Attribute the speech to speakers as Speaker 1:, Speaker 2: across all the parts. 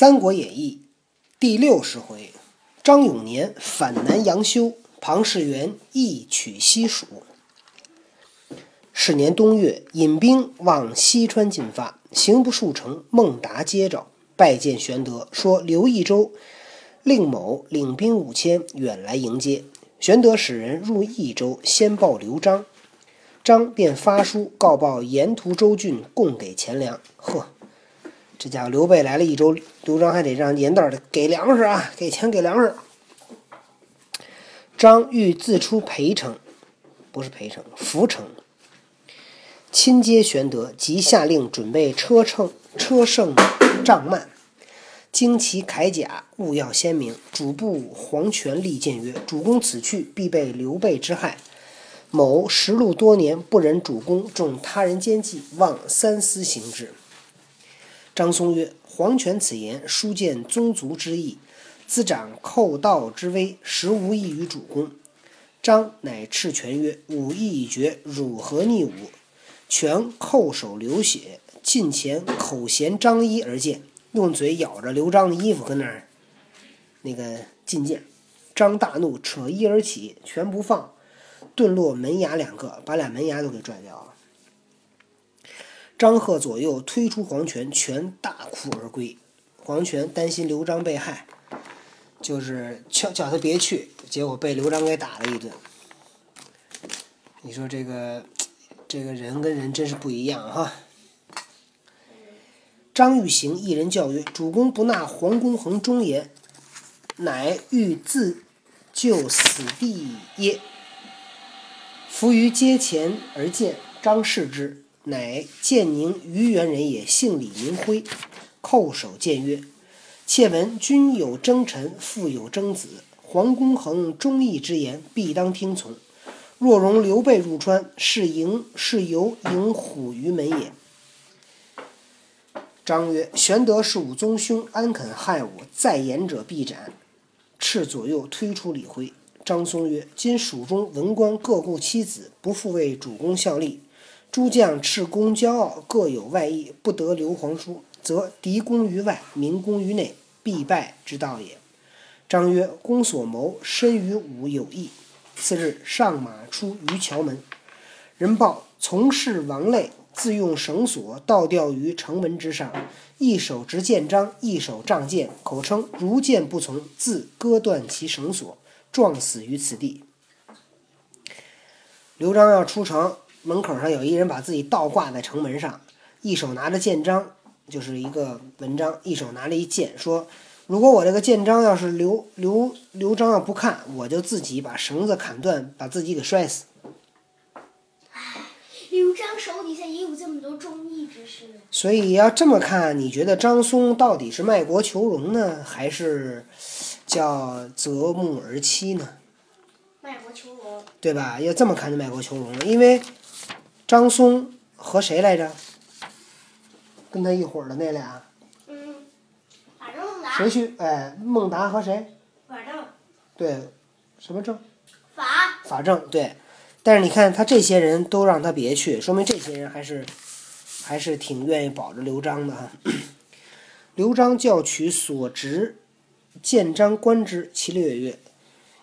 Speaker 1: 三国演义》第六十回，张永年反南阳修，庞士元义取西蜀。是年冬月，引兵往西川进发，行不数程，孟达接着，拜见玄德，说刘益州令某领兵五千远来迎接。玄德使人入益州，先报刘璋。张便发书告报沿途州郡，供给钱粮。呵，这家伙刘备来了一周，刘璋还得让严道的给粮食啊，给钱给粮食。张欲自出裴城，不是裴城，涪城，亲接玄德，即下令准备车乘车胜帐幔，旌旗铠甲，务要鲜明。主簿黄权力谏曰：“主公此去，必被刘备之害。”某食禄多年，不忍主公中他人奸计，望三思行之。张松曰：“黄权此言，书见宗族之意，滋长寇盗之威，实无益于主公。”张乃斥权曰：“武艺已绝，汝何逆武？”权叩首流血，近前口衔张衣而见，用嘴咬着刘璋的衣服，跟那儿那个进谏。张大怒，扯衣而起，全不放。顿落门牙两个，把俩门牙都给拽掉了。张贺左右推出黄权，权大哭而归。黄权担心刘璋被害，就是叫叫他别去，结果被刘璋给打了一顿。你说这个这个人跟人真是不一样哈。张玉行一人叫曰：“主公不纳黄公衡忠言，乃欲自救死地耶？”伏于阶前而见，张氏之，乃建宁虞原人也，姓李，名辉。叩首谏曰：“妾闻君有征臣，父有征子，黄公衡忠义之言，必当听从。若容刘备入川，是迎是由迎虎于门也。”张曰：“玄德是吾宗兄，安肯害我？再言者必斩。”斥左右推出李辉。张松曰：“今蜀中文官各顾妻子，不复为主公效力。诸将恃功骄傲，各有外意，不得刘皇叔，则敌攻于外，民攻于内，必败之道也。”张曰：“公所谋，深与吾有异。”次日上马出于桥门，人报从事王累自用绳索倒吊于城门之上，一手执剑章，一手仗剑，口称如剑不从，自割断其绳索。撞死于此地。刘璋要出城，门口上有一人把自己倒挂在城门上，一手拿着剑章，就是一个文章，一手拿着一剑，说：“如果我这个剑章要是刘刘刘璋要不看，我就自己把绳子砍断，把自己给摔死。”
Speaker 2: 刘璋手底下也有这么多忠义之士。
Speaker 1: 所以要这么看，你觉得张松到底是卖国求荣呢，还是？叫择木而栖呢，
Speaker 2: 卖国求荣，
Speaker 1: 对吧？要这么看就卖国求荣了，因为张松和谁来着？跟他一伙儿的那
Speaker 2: 俩。嗯，法正孟达。
Speaker 1: 谁去？哎，孟达和谁？
Speaker 2: 法正。
Speaker 1: 对，什么正？
Speaker 2: 法。
Speaker 1: 法正对，但是你看他这些人都让他别去，说明这些人还是还是挺愿意保着刘璋的哈。刘璋叫取所执。建章观之，其略曰：“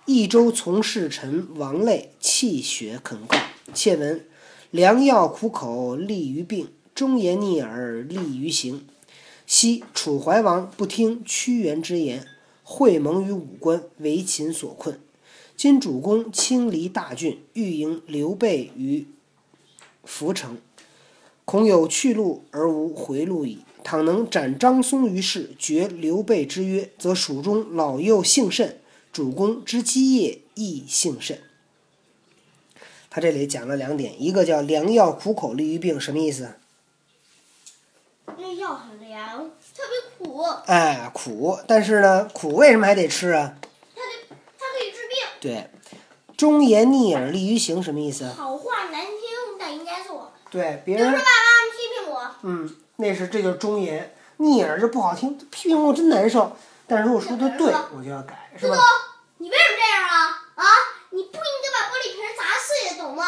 Speaker 1: 益州从事臣王累泣血恳告，窃闻良药苦口利于病，忠言逆耳利于行。昔楚怀王不听屈原之言，会盟于武关，为秦所困。今主公亲离大郡，欲迎刘备于涪城，恐有去路而无回路矣。”倘能斩张松于市，绝刘备之约，则蜀中老幼幸甚，主公之基业亦幸甚。他这里讲了两点，一个叫良药苦口利于病，什么意思？
Speaker 2: 那药很凉，特别苦。
Speaker 1: 哎，苦，但是呢，苦为什么还得吃
Speaker 2: 啊？它得，它可以治病。
Speaker 1: 对，忠言逆耳利于行，什么意思？
Speaker 2: 好话难听，但应该做。
Speaker 1: 对，别人。
Speaker 2: 比如说爸爸批评我。
Speaker 1: 嗯。那是这就是忠言，逆耳就不好听，批评我真难受。但是如果说的对，我就要改，是吧？
Speaker 2: 你为什么这样啊？啊，你不应该把玻璃瓶砸碎，懂吗？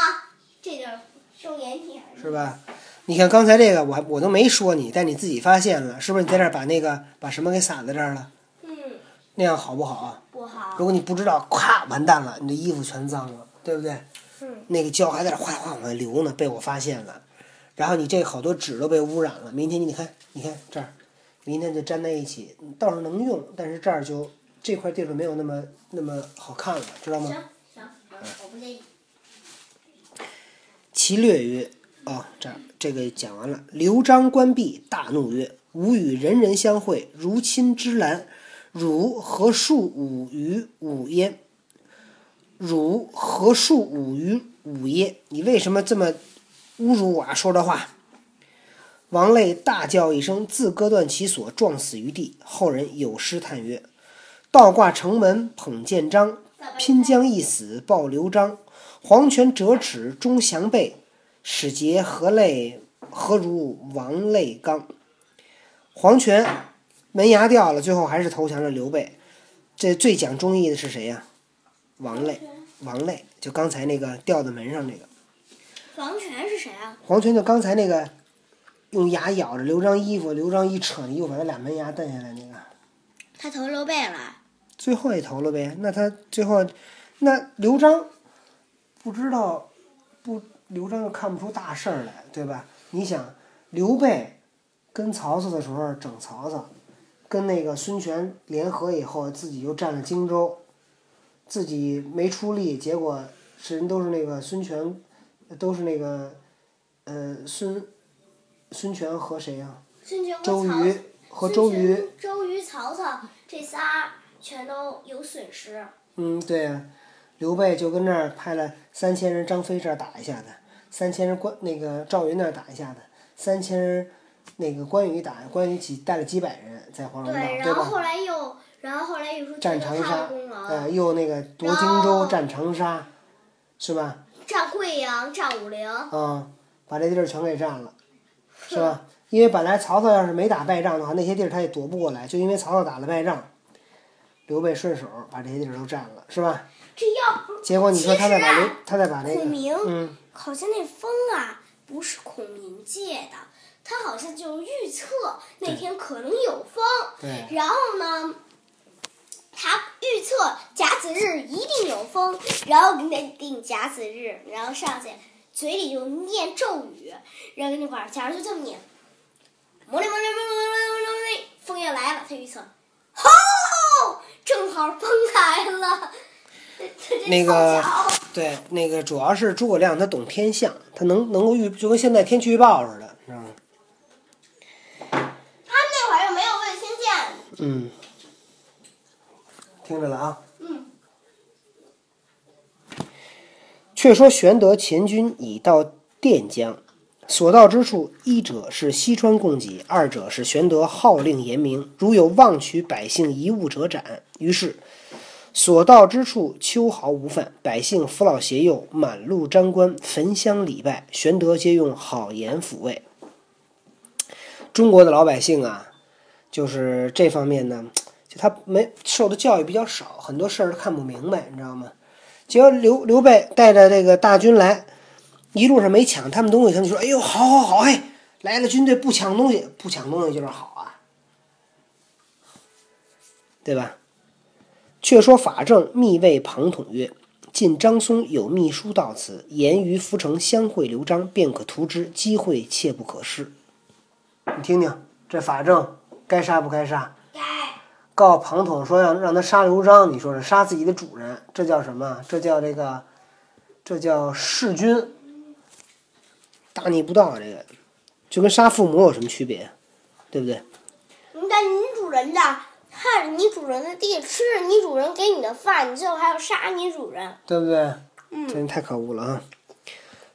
Speaker 1: 是吧？你看刚才这个，我还我都没说你，但你自己发现了，是不是？你在这儿把那个把什么给撒在这儿了？
Speaker 2: 嗯，
Speaker 1: 那样好不好啊？
Speaker 2: 不好。
Speaker 1: 如果你不知道，咵，完蛋了，你的衣服全脏了，对不对？
Speaker 2: 嗯。
Speaker 1: 那个胶还在这哗哗往外流呢，被我发现了。然后你这好多纸都被污染了。明天你看，你看这儿，明天就粘在一起，倒是能用，但是这儿就这块地方没有那么那么好看了，知道吗？
Speaker 2: 行行行，我不介意。
Speaker 1: 其略曰：“哦，这这个讲完了。刘璋关闭，大怒曰：‘吾与人人相会，如亲之兰，汝何恕吾于吾焉？汝何恕吾于吾耶？你为什么这么侮辱我啊？说这话！’王累大叫一声，自割断其锁，撞死于地。后人有诗叹曰：‘倒挂城门捧剑章，拼将一死报刘璋。’黄泉折尺终降背，使节何类何如王类刚。黄泉门牙掉了，最后还是投降了刘备。这最讲忠义的是谁呀、王累，王累就刚才那个掉在门上那个。
Speaker 2: 黄权是谁啊？
Speaker 1: 黄权就刚才那个用牙咬着刘璋衣服，刘璋一扯又，把他俩门牙蹬下来那个。
Speaker 2: 他投刘备了。
Speaker 1: 最后也投了呗。那他最后，那刘璋不知道，不刘璋又看不出大事儿来，对吧？你想，刘备跟曹操的时候整曹操，跟那个孙权联合以后，自己又占了荆州，自己没出力，结果是人都是那个孙权，都是那个，呃孙孙权和谁呀、周瑜和周瑜。
Speaker 2: 周瑜、曹操这仨全都有损失。
Speaker 1: 嗯，对呀、刘备就跟那儿派了三千人，张飞这儿打一下子，三千人关那个赵云那儿打一下子，三千人那个关羽打，关羽几带了几百人在黄龙
Speaker 2: 对，
Speaker 1: 道，对吧？
Speaker 2: 然后后来又，然后后来又说这
Speaker 1: 占长沙
Speaker 2: 功，劳
Speaker 1: 呃，又那个夺荆州，占长沙，是吧？
Speaker 2: 占贵阳，占武陵。
Speaker 1: 啊、把这地儿全给占了，是吧？因为本来曹操要是没打败仗的话，那些地儿他也夺不过来，就因为曹操打了败仗，刘备顺手把这些地儿都占了，是吧？
Speaker 2: 这要不
Speaker 1: 结果你说他再把刘
Speaker 2: 啊，
Speaker 1: 他再把那个，嗯，
Speaker 2: 好像那风啊不是孔明借的，他好像就预测那天可能有风，
Speaker 1: 对。
Speaker 2: 然后呢，他预测甲子日一定有风，然后给你定甲子日，然后上去嘴里就念咒语，然后跟你玩儿，假如就这么念，魔力魔力魔力魔力魔力，风要来了，他预测，吼，正好风来了，
Speaker 1: 那个对，那个主要是诸葛亮他懂天象，他能能够预，就跟现在天气预报似的，你知道吗？
Speaker 2: 他们那会儿又没有卫星电，
Speaker 1: 嗯，听着了啊。
Speaker 2: 嗯。
Speaker 1: 却说玄德前军已到垫江，所到之处，一者是西川供给，二者是玄德号令严明，如有妄取百姓一物者斩。于是所到之处，秋毫无犯，百姓扶老携幼，满路瞻观，焚香礼拜，玄德皆用好言抚慰。中国的老百姓啊，就是这方面呢，就他没受的教育比较少，很多事儿看不明白，你知道吗？结果刘刘备带着这个大军来，一路上没抢他们东西，他们就说：“哎呦，好好好，哎，来了军队不抢东西，不抢东西就是好啊，对吧？”却说法正密谓庞统曰：“近张松有密书到此，言于涪城相会刘璋，便可图之，机会切不可失。”你听听，这法正该杀不该杀？
Speaker 2: 该
Speaker 1: 告庞统说让让他杀刘璋，你说是杀自己的主人，这叫什么？这叫这个，这叫弑君，大逆不道。这个就跟杀父母有什么区别？对不对？
Speaker 2: 你在你主人的，看着你主人的地，吃着你主人给你的饭，你最后还要杀你主人。
Speaker 1: 对不对？
Speaker 2: 嗯
Speaker 1: 真是太可恶了啊！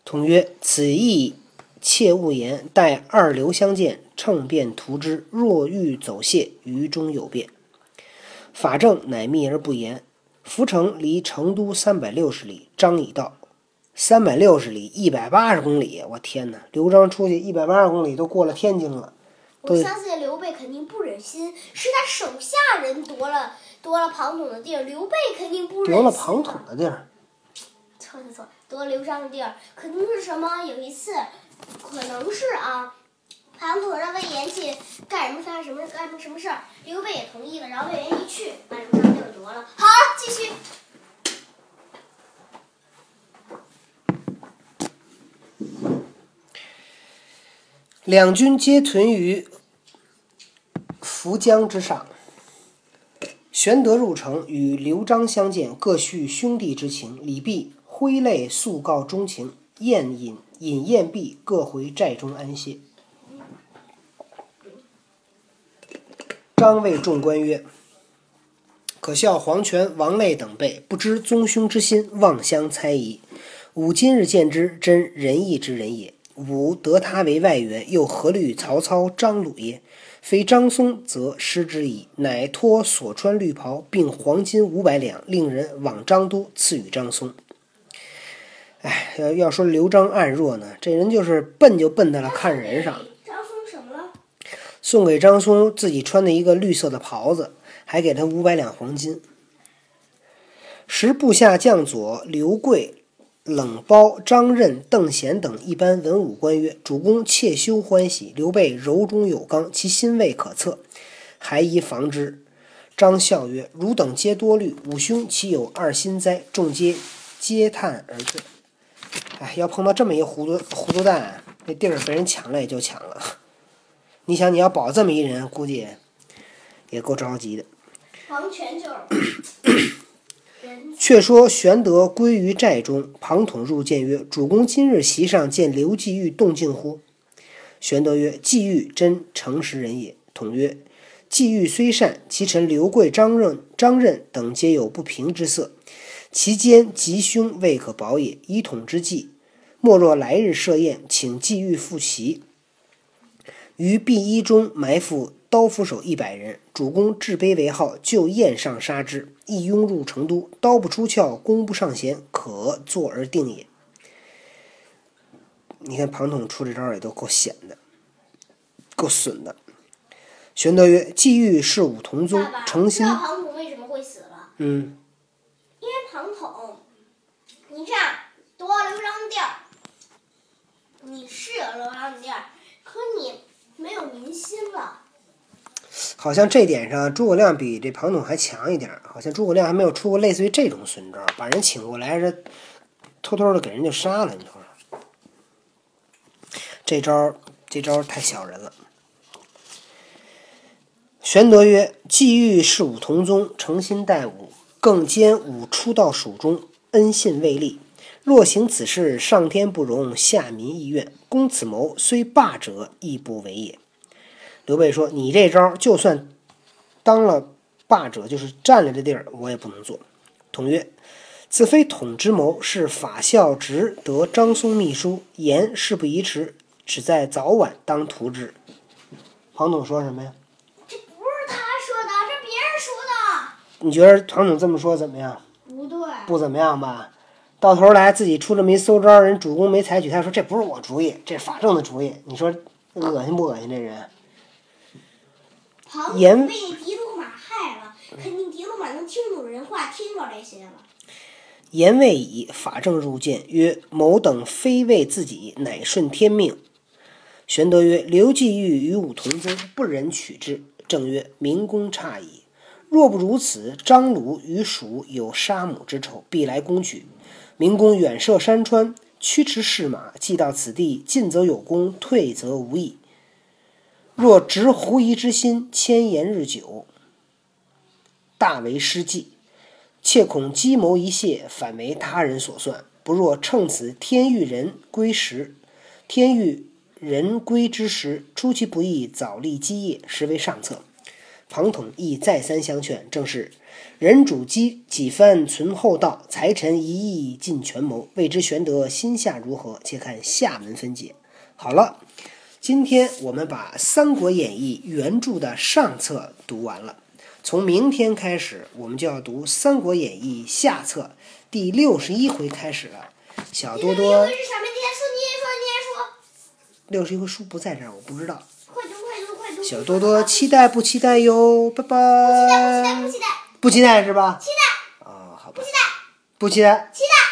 Speaker 1: 同曰：“此意切勿言，待二刘相见，乘便图之。若欲走谢，于中有变。”法正乃密而不言。涪城离成都三百六十里，张已到。三百六十里，一百八十公里，我天哪！刘璋出去一百八十公里，都过了天津了。
Speaker 2: 我相信刘备肯定不忍心，是他手下人夺了夺了庞统的地儿，刘备肯定不忍心。
Speaker 1: 夺了庞统，的地儿，
Speaker 2: 错错错，夺了刘璋的地儿，肯定是什么？有一次可能是啊。庞统让魏延去干什么干什么干什么什么事儿，刘备也同意了，然后魏延一去，把刘璋地儿夺了。好，继续。
Speaker 1: 两军皆屯于涪江之上。玄德入城，与刘璋相见，各叙兄弟之情。李泌挥泪诉告衷情，宴饮饮宴毕，各回寨中安歇。张谓众官曰：“可笑黄权、王累等辈不知宗兄之心，妄相猜疑。吾今日见之，真仁义之人也。吾得他为外援，又何虑曹操、张鲁耶？非张松，则失之矣。乃托所穿绿袍，并黄金五百两，令人往张都赐予张松。哎，要要说刘璋暗弱呢，这人就是笨，就笨在了看人上了。”送给张松自己穿的一个绿色的袍子，还给他五百两黄金。时部下将佐刘贵、冷苞、张任、邓贤等一般文武官曰：“主公切休欢喜，刘备柔中有刚，其心未可测，还宜防之。”张笑曰：“汝等皆多虑，吾兄岂有二心哉？”众皆嗟叹而醉。哎，要碰到这么一糊涂糊涂蛋，那地儿被人抢了也就抢了。你想，你要保这么一人，估计也够着急的。
Speaker 2: 黄权就是。
Speaker 1: 却说玄德归于寨中，庞统入见曰：“主公今日席上见刘季玉动静乎？”玄德曰：“季玉真诚实人也。”统曰：“季玉虽善，其臣刘贵、张任、张任等皆有不平之色，其间吉凶未可保也。以统之计，莫若来日设宴，请季玉复席。”于碧衣中埋伏刀斧手一百人，主公置杯为号，就宴上杀之。一拥入成都，刀不出鞘，弓不上弦，可坐而定也。你看庞统出这招也都够险的，够损的。玄德曰：“既欲是吾同宗，诚心。”
Speaker 2: 庞统为什么会死了？
Speaker 1: 嗯。
Speaker 2: 因为庞统，你这样夺了刘璋的地儿，你是有刘璋的地儿，可你。没有民心了。
Speaker 1: 好像这点上，诸葛亮比这庞统还强一点。好像诸葛亮还没有出过类似于这种损招，把人请过来，这偷偷的给人就杀了。你说说，这招这招太小人了。玄德曰：“既欲是吾同宗，诚心待吾，更兼吾初到蜀中，恩信未立。若行此事，上天不容，下民亦怨。”公此谋虽霸者，亦不为也。刘备说：“你这招就算当了霸者，就是占了这地儿，我也不能做。”统曰：“此非统之谋，是法孝直得张松秘书，言事不宜迟，只在早晚当图之。”庞统说什么呀？
Speaker 2: 这不是他说的，这别人说的。
Speaker 1: 你觉得庞统这么说怎么样？
Speaker 2: 不对，
Speaker 1: 不怎么样吧？到头来自己出这么一馊招，人主公没采取，他说这不是我主意，这是法正的主意。你说恶心不恶心？这人。
Speaker 2: 严被狄鲁马害了，肯定狄鲁马能听懂人话，听着这些了。
Speaker 1: 言未已，法正入见曰：“某等非为自己，乃顺天命。”玄德曰：“刘季玉与吾同宗，不忍取之。”正曰：“明公差矣。若不如此，张鲁与蜀有杀母之仇，必来攻取。”明公远涉山川，驱驰士马，既到此地，进则有功，退则无益。若执狐疑之心，迁延日久，大为失计。切恐计谋一泄，反为他人所算。不若趁此天欲人归时，天欲人归之时，出其不意，早立基业，实为上策。庞统亦再三相劝，正是。人主机几番存厚道，才臣一意尽权谋。未知玄德心下如何？且看下文分解。好了，今天我们把《三国演义》原著的上册读完了。从明天开始，我们就要读《三国演义》下册第六十一回开始了。小多多，六十一回书不在这儿，我不知道。
Speaker 2: 快读快读快读！
Speaker 1: 小多多期待不期待哟？拜拜。
Speaker 2: 不期待不期待
Speaker 1: 不期待。是吧？
Speaker 2: 期待。
Speaker 1: 哦，好吧。
Speaker 2: 不期待。
Speaker 1: 不期待。
Speaker 2: 期待。